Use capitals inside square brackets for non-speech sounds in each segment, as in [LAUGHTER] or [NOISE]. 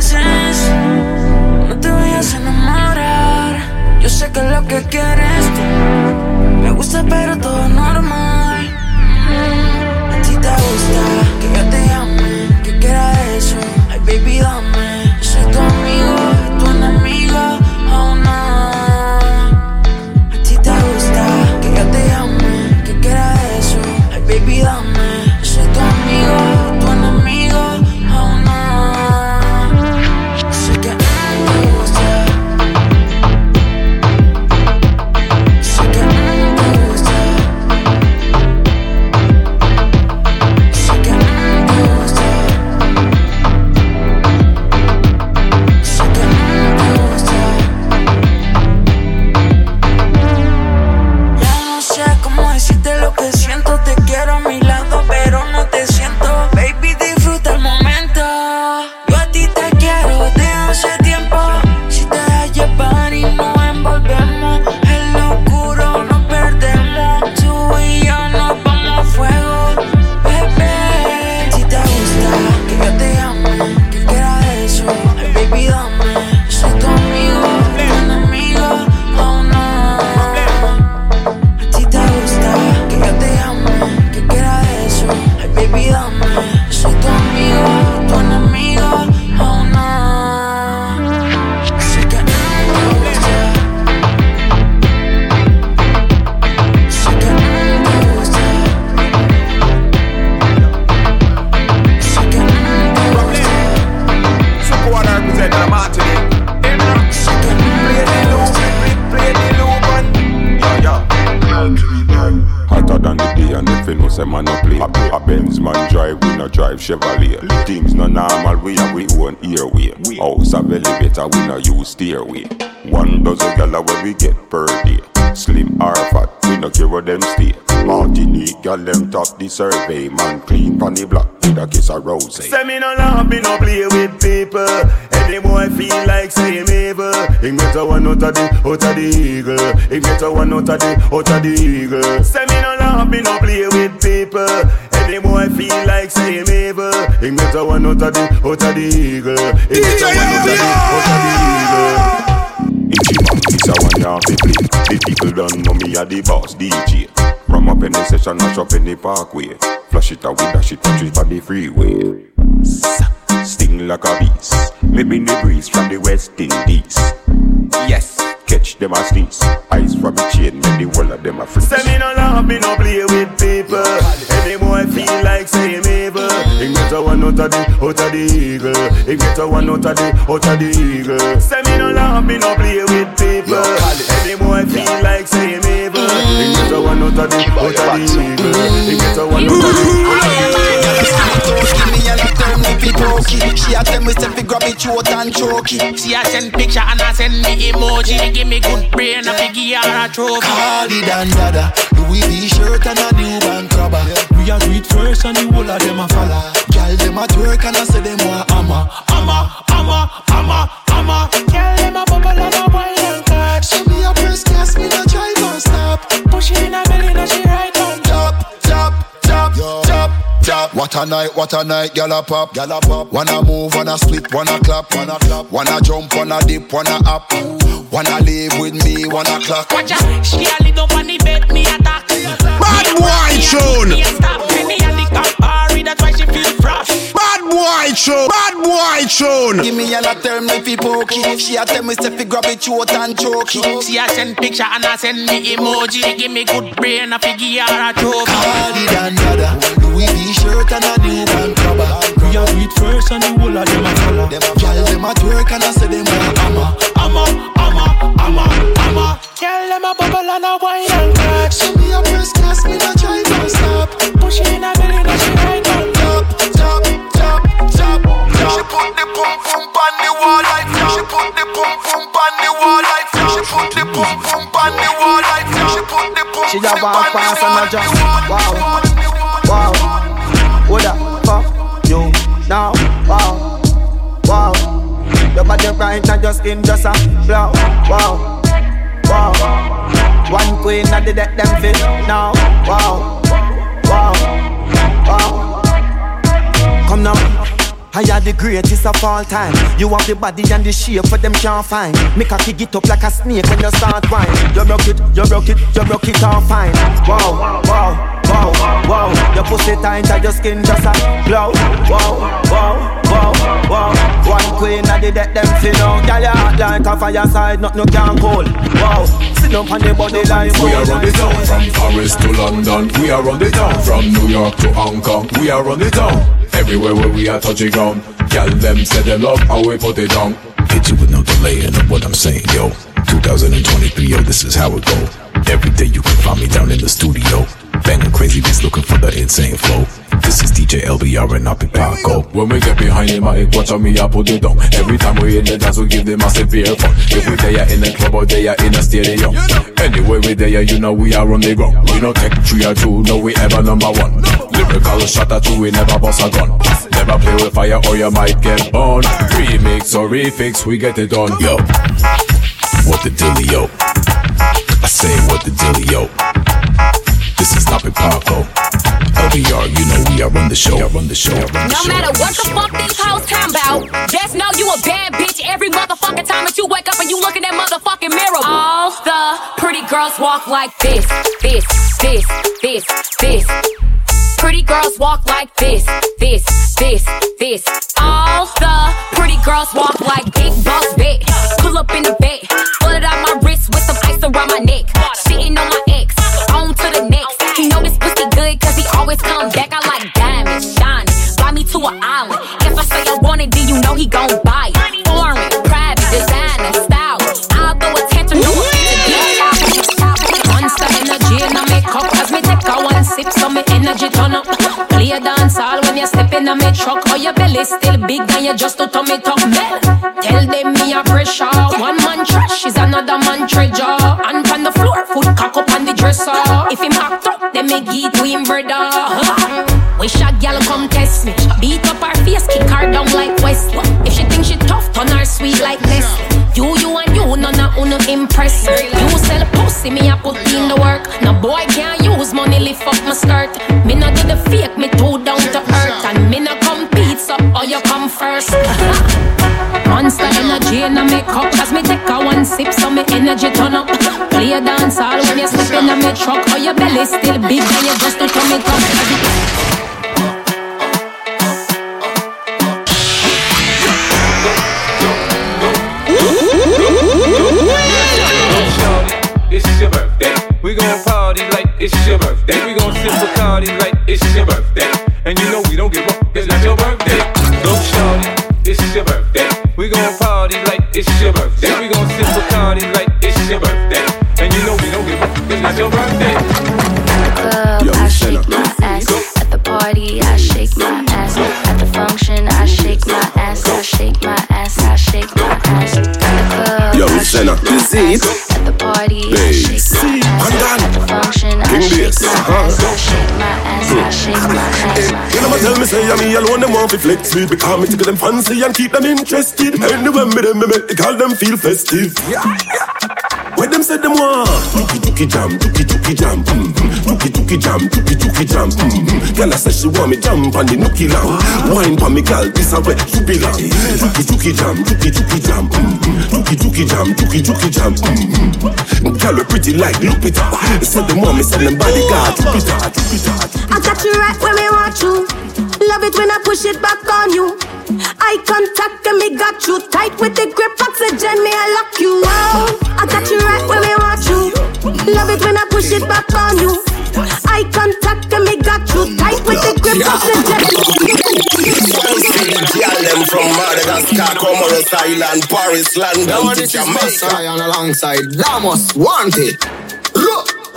No te vayas a enamorar, yo sé que lo que quieres tú. Me gusta, pero todo normal. A ti te gusta que yo te llame, que quiera eso. Ay, baby, dame. Things no normal, we have we own airway House of elevator, we no use stairway One dozen gala where we get per day Slim or fat, we no care where them stay Martinique, gal them top the survey Man clean pon the block with a kiss of rose Say me no love, me no play with people. Any boy feel like him evil. He get a one out of the, out of the eagle. He get a one out of the, out of the eagle. Say me no love, me no play with people. Any boy feel like say him evil. He get a one out of the, out of the eagle. He get a one out of the, out of the eagle. Itchy man, this a one you have to play. The people don't know me a the boss DJ Ram up any session, mash up any parkway. Flash it out, we dash it, touch it on the freeway. Sting like a beast. Me bring the breeze from the West Indies Yes, catch them a sneeze Eyes from the chain, make the whole of them a freeze Say me no love, me no play with people. Any boy feel like say him evil. He get a one out of the, out of the eagle. He get a one out of the, out of the eagle. Say me no love, me no play with people. Any boy feel like say him evil. He get a one out of the, out of the eagle. He get a one out of the. Give me a turn me fi pokey. She a tell me say fi grab it throat and choke it. She a send picture and I send me emoji. Give me good brain, a figure her a trophy. Cardi dan dada, Louis V shirt and a new bank robber. We a do it first and the whole of them a follow. Girl them a twerk and I say them want hammer, Hammer, hammer, hammer, hammer. Girl, them a bubble and a What a night, what a night, gyal a pop, gyal a pop. Wanna move, wanna split, wanna clap, wanna clap. Wanna jump, wanna dip, wanna up. Wanna live with me, wanna clock. Watch out, she a lit up on bed, me attack. Bad boy tune. Me a stop, me a lick up that's why she feel fresh. Bad boy tune. Bad boy tune. Give me a lot tell me fi pokey. She a tell me say fi grab it throat and choke it. She a send picture and I send me emoji. She Give me good brain, a figure her a trophy. Cardi dan dada, Louis V shirt and a new bank robber. We a do it first and the whole of them a follow. Them a gyal them a twerk and I say them want hammer. Hammer, hammer, hammer, hammer. Girl, them a bubble and a wine and catch. She be a first class, me not try to stop. Push it in a belly, then she ride on. Pum pum on the wall like She put the pum pum on the wall like She put the pum pum on the wall like She put the pum She a walk past and like jump. Wow, wow. What the fuck you now? Wow, wow. Your body right now, your skin just a glow. Wow, wow. One queen of the deck, them fit now. Wow, wow, wow. Come now. I are the greatest of all time. You have the body and the shape for them can't find. Make a kick it up like a snake when you start wine. You broke it, you broke it, you broke it all fine. Wow, wow, wow, wow. Your pussy tight and your skin just a glow. Wow, wow, wow, wow. One queen of the deck, them fin out. Girl, you hot like a fireside, nothing can cool. Wow, sit up on the body like We are on the town from Paris to London. We are on the town from New York to Hong Kong. We are on the town everywhere where we are touching ground. Gal them say they love how we put it down. Hit you with no delay in what I'm saying, yo. 2023, yo, this is how it go. Every day you can find me down in the studio. Banging crazy beats looking for the insane flow. This is DJ LBR and I'll be Paco. When we get behind the mic, watch on me, I put it down. Every time we in the dance, we give them a severe fun. If we there in the club or there in a stadium. Anyway, we there, you know we are on the ground. We no take three or two, no we ever number one. Lyrical shot or two, we never bust a gun. Never play with fire or you might get burned. Remix or refix, we get it done. Yo, what the dealio? I say what the dealio. This is not Paco. LBR, you know we are on the show. Run the show. Run the No show. matter what the fuck these hoes talking about, just know you a bad bitch every motherfucking time that you wake up and you look in that motherfucking mirror. All the pretty girls walk like this, this, this, this, this. Pretty girls walk like this, this, this, this. All the pretty girls walk like big boss bitch. Pull up in the bed, pull it out my wrist with some ice around my neck. Always come back. I like diamonds, shining. Fly me to an island. If I say I want it, then you know he gon' buy it. Foreign, private, designer, style. I'll throw attention, no offense to Monster energy in a makeup Cause me take a one sip so me energy turn up Play a dance all when you step in a me truck Or your belly still big and you just to tummy tuck Mel, tell them me a pressure One man trash is another man treasure And on the floor, foot cock up on the dresser If him act up, then me give to him brother impress You sell pussy, me a put in the work. No boy can't use money, lift up my skirt. Me not do the fake, me too down to earth. And me not compete, so or you come first. [LAUGHS] Monster energy in a makeup Cause me take a one sip, so me energy turn up. Play a dance all when you step in a me truck Or your belly still big and you just turn it up We gon' party like it's your birthday. We gon' sip Bacardi like it's your birthday. And you know we don't give up, it's not your birthday. Go shorty, it's your birthday. We gon' party like it's your birthday. We gon' sip Bacardi like it's your birthday. And you know we don't give up, it's not your birthday. club, I shake my ass. At the party, I shake my ass. At the function, I shake my ass. I shake my ass. I shake my ass. At the club, Yo, I Senna, shake my you see it? ass. At the ass. I shake my ass. I shake my ass. You know, tell me say, I'm me alone, them want to flex me Because me tickle them fancy and keep them interested Anyway, me them, me make the girl them feel festive When them say them want Tuki jam, tuki tuki jam mm-hmm. Tuki tuki jam, tuki tuki jam mm-hmm. Girl, I say she want me jump on the nookie lamb Wine pa me girl, this a where you belong Tuki tuki jam, tuki tuki jam mm-hmm. Tuki tuki jam, tuki tuki jam mm-hmm. Girl, we pretty like Lupita Say them me, send them bodyguard Jupiter, Jupiter I got you right where me want you. Love it when I push it back on you. Eye contact and me got you tight with the grip oxygen. Me I lock you out. I got you right where me want you. Love it when I push it back on you. Eye contact and me got you tight with the grip oxygen. This one the girl them from Madagascar, Comoros Island, Paris, London to Jamaica. on alongside Damos, wanted.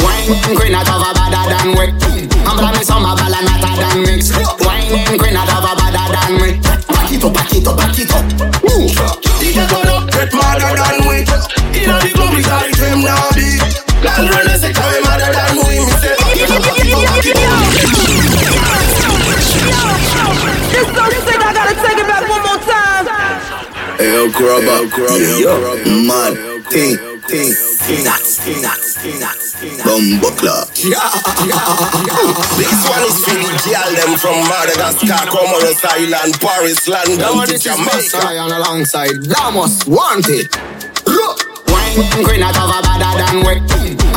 Wine queen out of a better than we. I'm promise I'm a ball and hotter than mix. Wine queen out of a better than we. Back it up, back it up, back it up. Move. DJ turn up, get madder than we. Inna the club, we got it now big. Land run a second, we than we. Me say, back it up, back it up, back it up. This song said I gotta take it back one more time. El Grubba, Grubba, Mad thing, thing, nuts, nuts, nuts, Bumbuckler. This one is for the girl them from Madagascar, Comoros Island, Paris, London to Jamaica. on alongside Damos, wanted. Wine queen out of a better than we.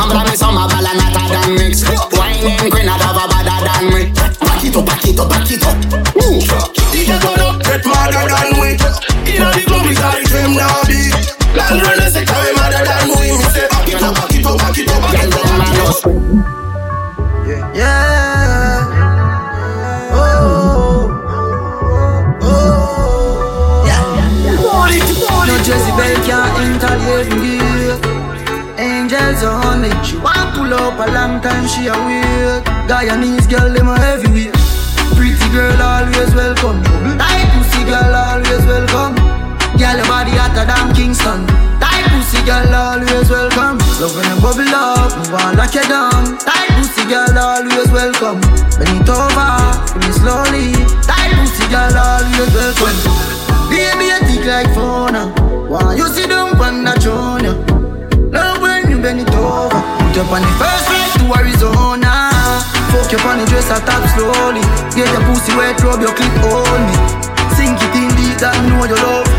I'm promise I'm a ball and hotter than mix. Wine queen out of a better than we. Back it up, back it up, back it up. Move. DJ turn up, get madder than we. Inna the club, we got it from now big. Land run a second, we madder than we. Me say, back it up, back it up, back it up, back it up. Yeah. Oh. Oh. oh. Yeah. No Jezebel can't enter Angels on me. She want pull up a long time. She a wait. Guyanese girl them a heavyweight. Pretty girl always welcome. Tight pussy girl always welcome. Girl your body hotter than Kingston. Tight pussy girl always welcome. Love when you bubble up, move on like you down. Tight pussy girl always welcome. Bend it over, pull it slowly. Tight pussy girl always welcome. Baby you thick like fauna. Why you sit down on the throne? You bend it over. Put up on the first flight to Arizona. Fuck you on dress I tap slowly. Get your pussy wet, rub your clip on me. Sink it in deep that know you love.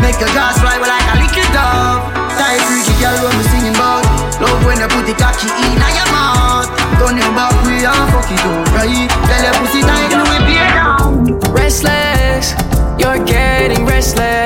Make your gas fly like a little dove. Tight freaky girl when we singing about. Love when you put the cocky in your mouth. Turn your back way and fuck it up right. Tell your pussy tight and we beer down. Restless, you're getting restless.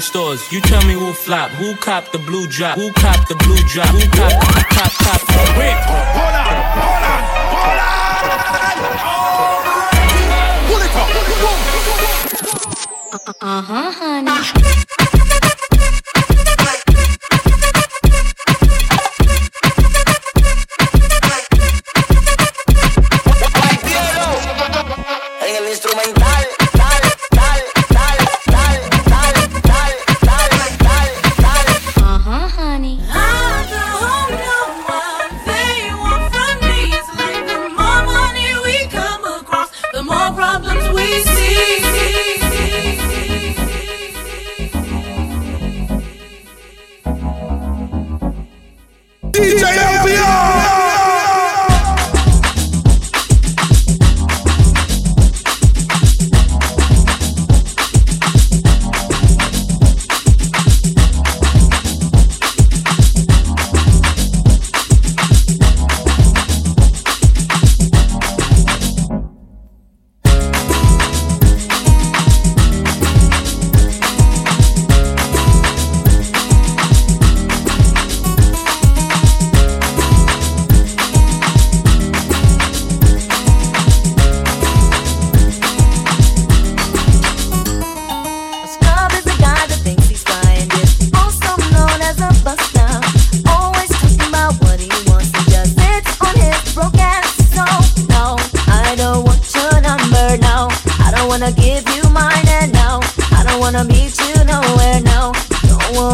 Sell out in the stores. You tell me who flop, who cop the blue drop, who cop the blue drop, who cop, cop, cop. Wait, hold on, hold on, hold on. Uh huh, honey.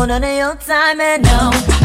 None of your time, and no,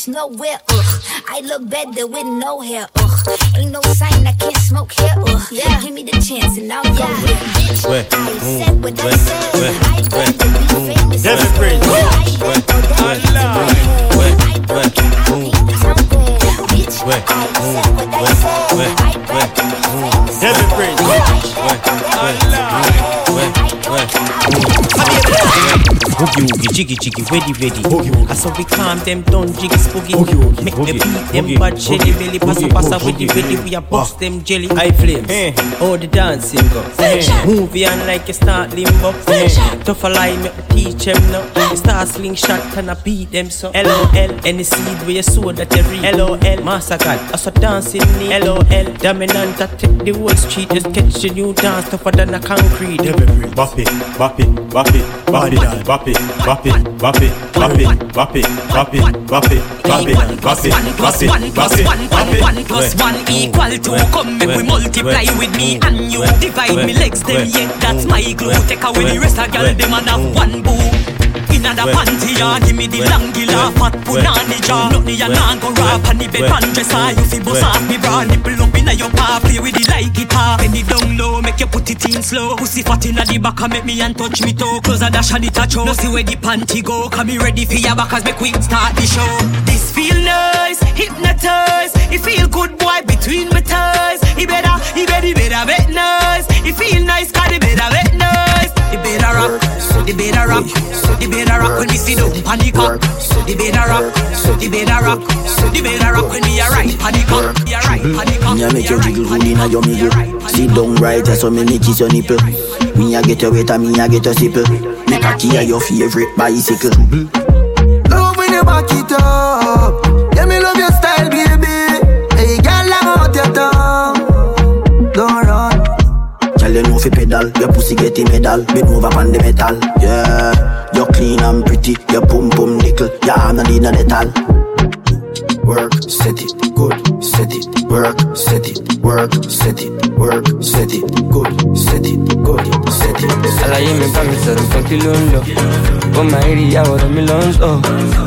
bitch nowhere, ugh. I look better with no hair, ugh. Ain't no sign I can't smoke here, ugh. Yeah. Give me the chance and I'll go with it, bitch. Where? I said what I said. Where? I want to be famous. That's a bridge. I want to be famous. I want to be famous. Prince. Ouais, ouais, ouais, ouais, ouais. Boogie woogie, jiggy jiggy, ready ready. I saw we calm them down, jiggy spooky. Make me beat them bad jelly belly, passa passa ready ready. We a bust them jelly. High flames, all the dancing go. Movie on like a start limbo. Tough a lie, make teach them now. Me Start slingshot, can I beat them so? LOL, any seed where you sow that you reap. LOL, massacre, I saw dancing me. LOL, dominant, I take the whole street, just catch the new dance tougher than a concrete. Bop it, bop it, bop it, bop it, bop it, bop it, bop it, bop it, bop it, bop it, bop it, bop it, bop it, bop it, bop it, bop it. One plus one equal two. Come make we multiply with me and you. Divide me legs, them yeah, that's my glue. Take away the rest of girl, them and have one boo. Inna the panty ya, give me the long gila Fat punani jaw, nothing ya nah go rap And the bed pan dresser, you fi bust off me bra Nipple up inna your paw, play with it like guitar. Bend it down low, make you put it in slow. Pussy fat inna the back, make me and touch me toe. Close a dash and it a choke. No see where the panty go, come me ready for your back As make we start the show. This feel nice, hypnotize It feel good boy between my thighs He better, he better, he better bet nice. It feel nice, cause he better bet nice He better rock, he better rock. He better rock when me sit down on the cock He better rock, he better rock. He better rock when me a right on the cock Me a right on the cock Me a make you jiggle good inna your middle. Sit down right so me me kiss your nipple. Me a get your wet and me a get your stipple Make a key a your favorite bicycle. Love when you back it up. Tell you fi pedal. Your pussy get a medal Bend over on the metal. Yeah. You're clean and pretty. Your pum pum nickel. Your arm not need no metal. Work, set it, good, set it, work, set it, work, set it, work, set it, good, set it, good, set it. Àlàyé mi bá mi sọ̀rọ̀ kan kí ló ń lọ. Ó máa ń rí ìyàwó rẹ̀ mi lọ ń sọ.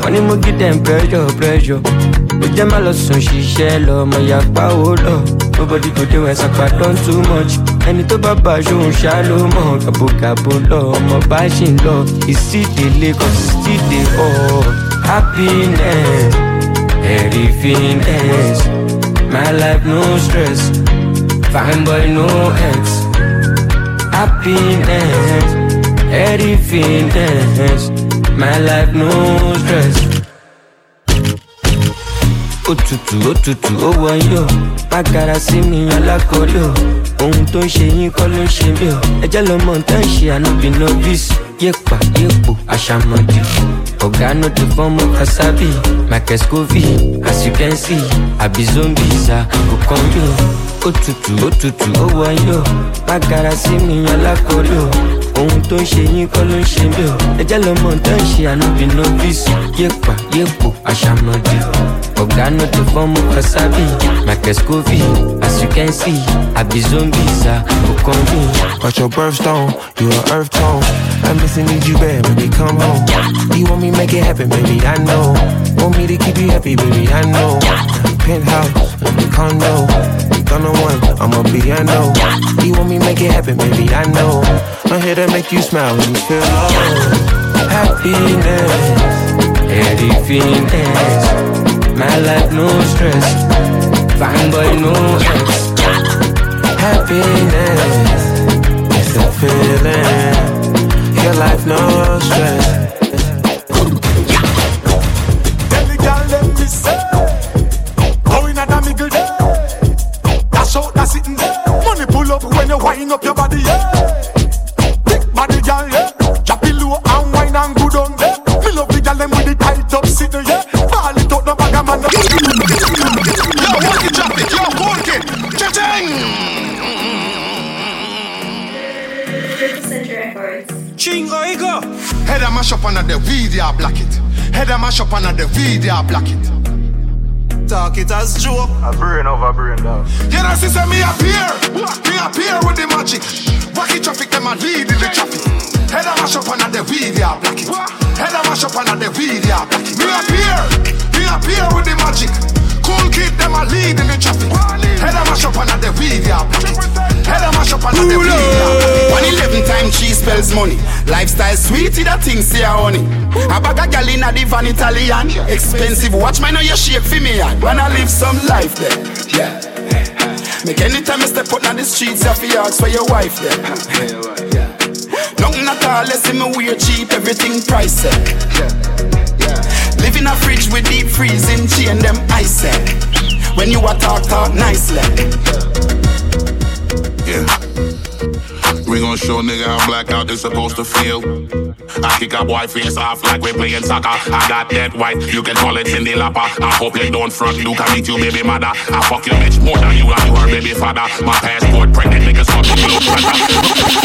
Wọ́n ní mo give them pressure pressure. Ó jẹ́ má lọ sùn ṣiṣẹ́ lọ ọmọ ìyá pàwó lọ nobody go dey when sapa don too much. Ẹni tó bá bá aṣóhun ṣá ló mọ̀ gàbogàbo lọ ọmọ bá ṣì ń lọ ìsídèlé still dey all happiness everythingness my life no stress. Fine boy no ex. Happiness everythingness my life no stress. Òtútù òtútù ó wọ̀nyí o. Má gara sí mi alákòrí o. Ohun tó ń ṣe yín kọ́ ló ń ṣe mí o. Ẹjẹ́ lọ́mọ tó ń ṣe ànábì novice. Yépa yépo àṣàmọ̀dì ọ̀gá no dey fọ́mọ kasabi michael scovey as you can see àbí zombies à kò kàn mí o òtútù òtútù ó wọ̀nyí o má gara sí mi alákòrí o ohun tó ń ṣe yín kọ́ ló ń ṣe mí o ẹjẹ́ lọ́mọ tó ń ṣe ànábì novice yépa yépo àṣàmọ̀dì ọ̀gá no dey fọ́mọ kasabi michael scovey as you can see àbí zombies à kò kàn mí o. But your birthstone, you a earth tone. I'm missing need you bad, baby, come home. You want me make it happen, baby, I know. Want me to keep you happy, baby, I know. Penthouse, condo, gonna one, I'ma be, I know. You want me make it happen, baby, I know. I'm here to make you smile you feel low. happiness, everythingness. My life no stress, fine boy no ex. Happiness, it's a feeling. Your life no stress. Head a mash up under the video, black it. Talk it as joke. A brain over brain down. You know, see, say me appear. Me appear with the magic. Wacky traffic, them a lead in the traffic. Head a mash up under the video, black it. Head a mash up under the video, black it. Me appear. Me appear with the magic. Cool kid, them a lead in the traffic. Head a mash up under the video, black it. Head a mash up under the video. One eleven time she spells money. Lifestyle sweet, that thing say honey. A bag of gal inna the van Italian. Expensive watch, mine know you shake for me and wanna live some life there. Yeah. Make anytime you step out on the streets, you fi ask for your wife there. Nothing at all, less in me wear cheap, everything price set. Live in a fridge with deep freezing, chain them ice. When you are talk, talk nicely. Yeah. We gon' show nigga how blackout is supposed to feel. I kick a boy face off like we playing soccer. I got that white, you can call it in the lapper. I hope you don't front, you can meet you baby mother. I fuck your bitch more than you and you her baby father. My passport pregnant niggas fuck me little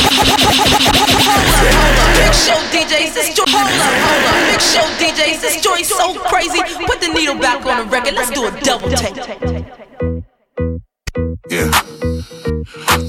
Big show DJs, this joint. Hold up, hold up. Big show DJs, this joint so crazy. Put the needle back on the record. Let's do a double take. Yeah.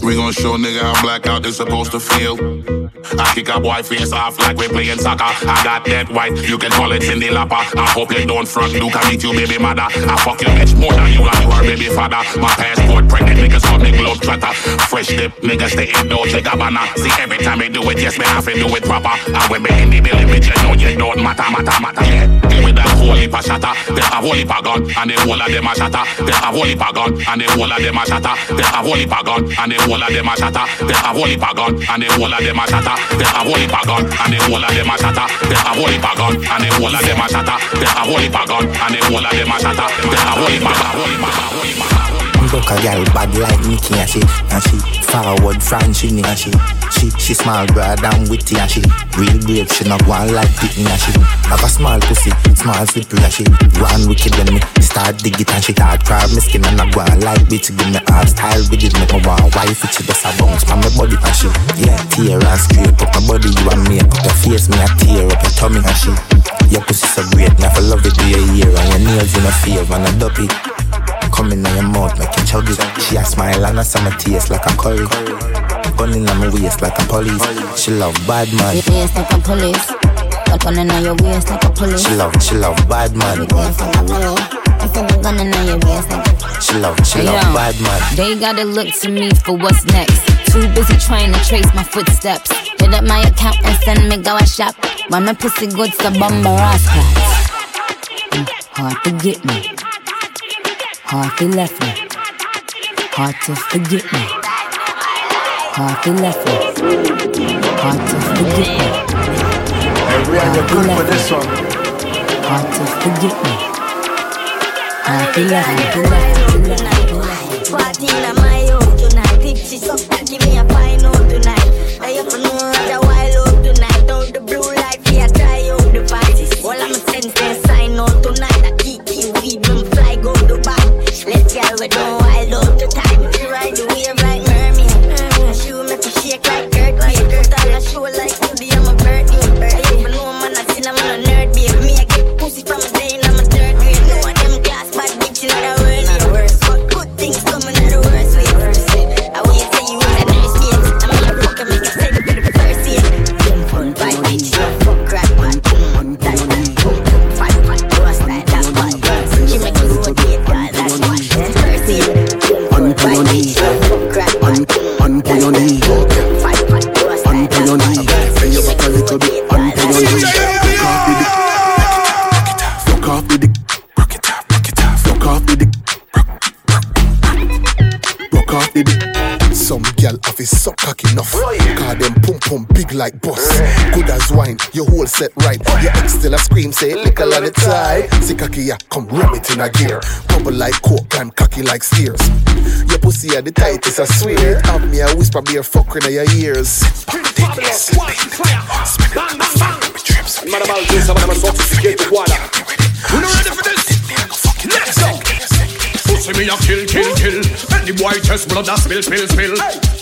We gon' show nigga how blackout is supposed to feel. I kick a boy face off like we playing soccer. I got that white, you can call it in the lapper. I hope you don't front, you can meet you baby mother. I fuck your bitch more than you and you her baby father. My passport pregnant, niggas call me globe trotter. Fresh dip, niggas stay in Dolce Gabbana. See every time they do it, yes, me have to do it proper. And when me in the building, bitch, you know you don't matter, matter, matter. Yeah, give me that whole heap of shatter. They have and the whole of them a shatter. They have whole heap and the whole of them a shatter. They have whole heap and the whole of them a shatter. They have whole heap and the whole of them a shatter. They have whole heap and the whole of them a shatter. They have whole heap and the whole of them a shatter. They have whole heap and the whole of them a shatter. They have whole heap gun. Look a girl bad like Nicky and she and she forward French in and she she she small broad and witty and she real brave she not one like Pitney and she have a small pussy small slippery and she one wicked when me start dig it and she start crab me skin and I go on like bitch give me hard style with it make me want wife it she just a bounce from my body and she yeah tear and scrape up my body you and me up your face me a tear up your tummy and she your pussy so great I love it do your ear and your nails in a favor and a duppy Come in your mouth, make you chug it. She a smile and a summer taste like a curry. Gun in my waist like a police. She love bad man. Waist like a police. Got in your waist like a police. She love, she love bad man. Your waist like a police. Instead of gunning on your waist, nigga. Chill out, chill Hey, out, yo, bad man. They gotta look to me for what's next. Too busy trying to trace my footsteps. Hit up my account and send me go a shop. When my pussy good to bumper ass Mm, Hard to get me. Hard to left me. Hard to forget me. Hard to left me. Hard to forget me. We are to good for this one. Hard to forget me. Me. To left me. Party in my home tonight. If she suck, say lick a of tie. See cocky, yeah, come ram it in a gear. Bubble like coke and cocky like steers. Your pussy are the tightest, I swear. Have me a whisper, be a fucker in your ears. Man about this, I'm a sophisticated water. You not ready for this? Let's go. Pussy me a kill, kill, kill. Any boy test blood that spill, spill, spill.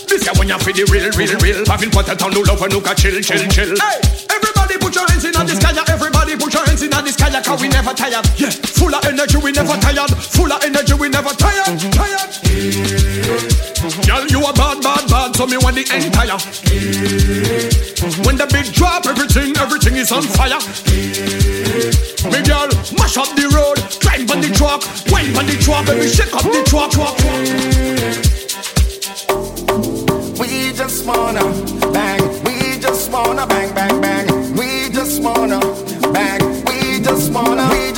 This guy when you feel the real, real, real. Having put it on no love and look a chill, chill, chill. Everybody put your hands in the sky, yeah. everybody put your hands in the sky, cause we never tired. Yeah, full of energy, we never mm-hmm. tired. Full of energy, we never tired. Mm-hmm. Tired. Mm-hmm. Girl, you a bad, bad, bad, so me want the entire. When the beat drop, everything, everything is on fire. Me girl, mash up the road, drive on the truck, wine on the truck, baby, shake up the truck. truck, truck, We just wanna bang, we just wanna bang, bang, bang. Wanna we just wanna, we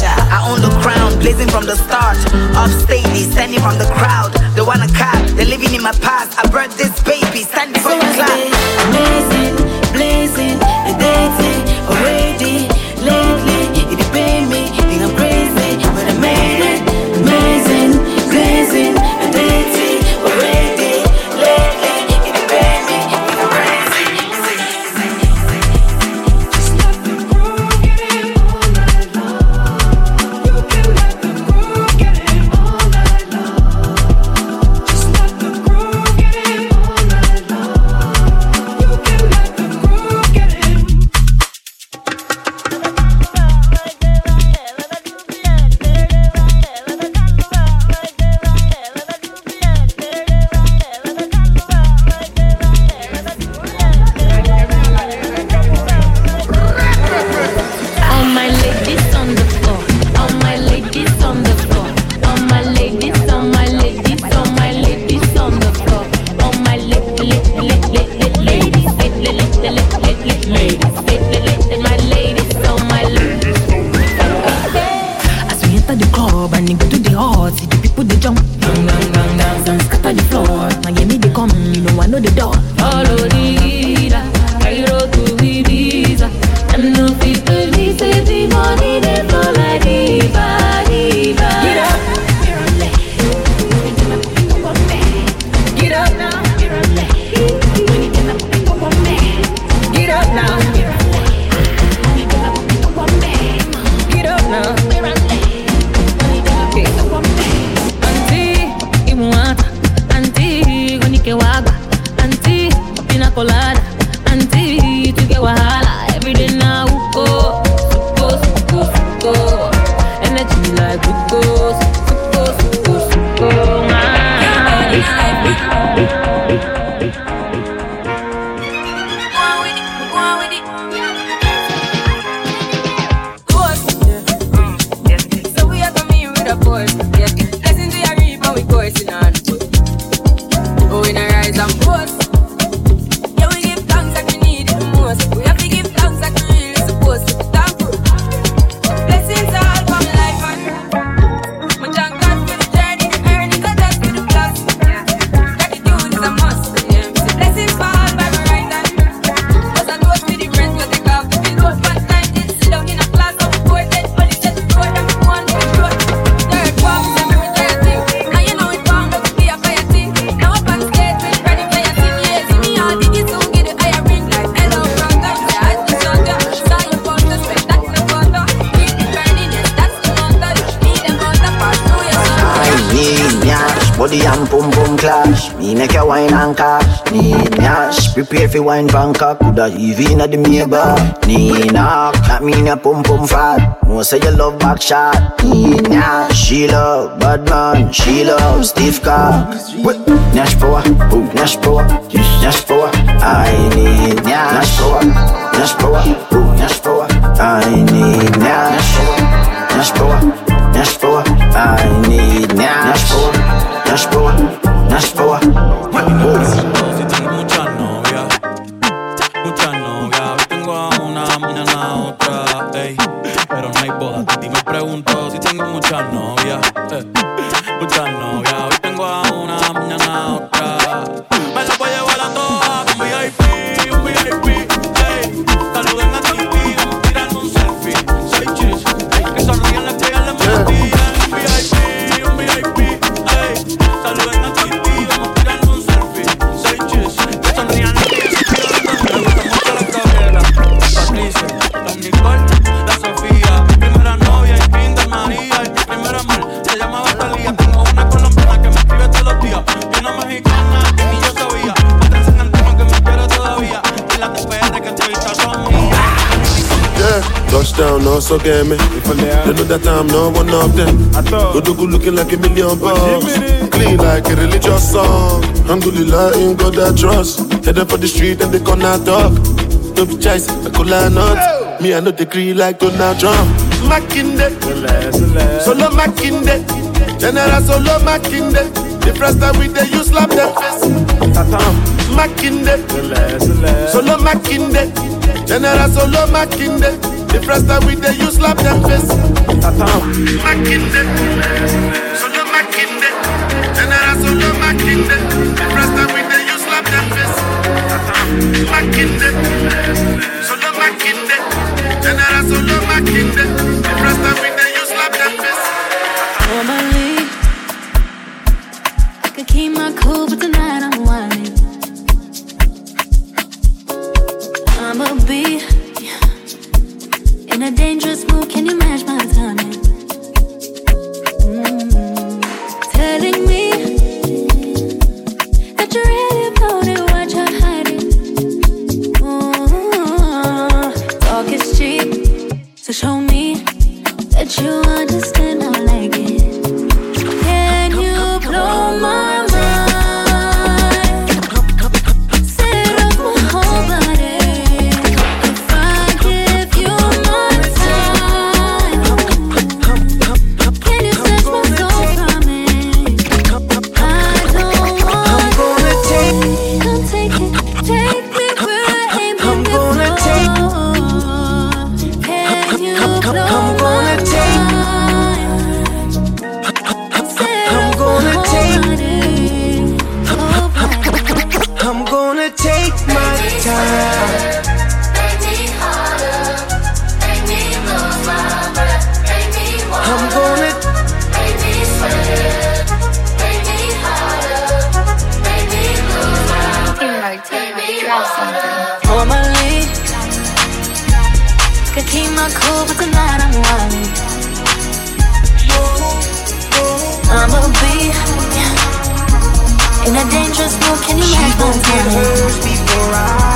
I own the crown, blazing from the start. Off stage, standing from the crowd. They wanna cop, they're living in my past. I birthed this baby, fi wine Bangkok Coulda even at the Maybach Nina, that mean a pum pum fat. No say you love back shot. Nina, she love bad man She love stiff cock. Nash power, boom, Nash power Nash power, I need Nash. Power, Nash power, boom, Nash power. I need Nash power, Nash power, Nash power. I need so get me. Eh? They know that I'm not one of them. Odogu looking like a million bucks. Clean like a religious song. Alhamdulillah, in God I trust. up for the street and they corner talk. No be choice, I could line up. Me, I know the creed like Donald Trump. Makinde, solo Makinde, General solo Makinde. The first time we they use slap them face. Makinde, solo Makinde, General solo Makinde. The first time we they use slap them face. Tatam. Makinde. Solo makinde. General solo makinde. The first time we they use slap them face. Tatam. Makinde. Solo makinde. General solo makinde. The first time we they use slap them face. Oh. I can keep my cool, but tonight I'm drop something. Formally, could keep my cool, but tonight I'm whining. I'ma be in a dangerous mood. Can you handle it? She gon' get hers before I.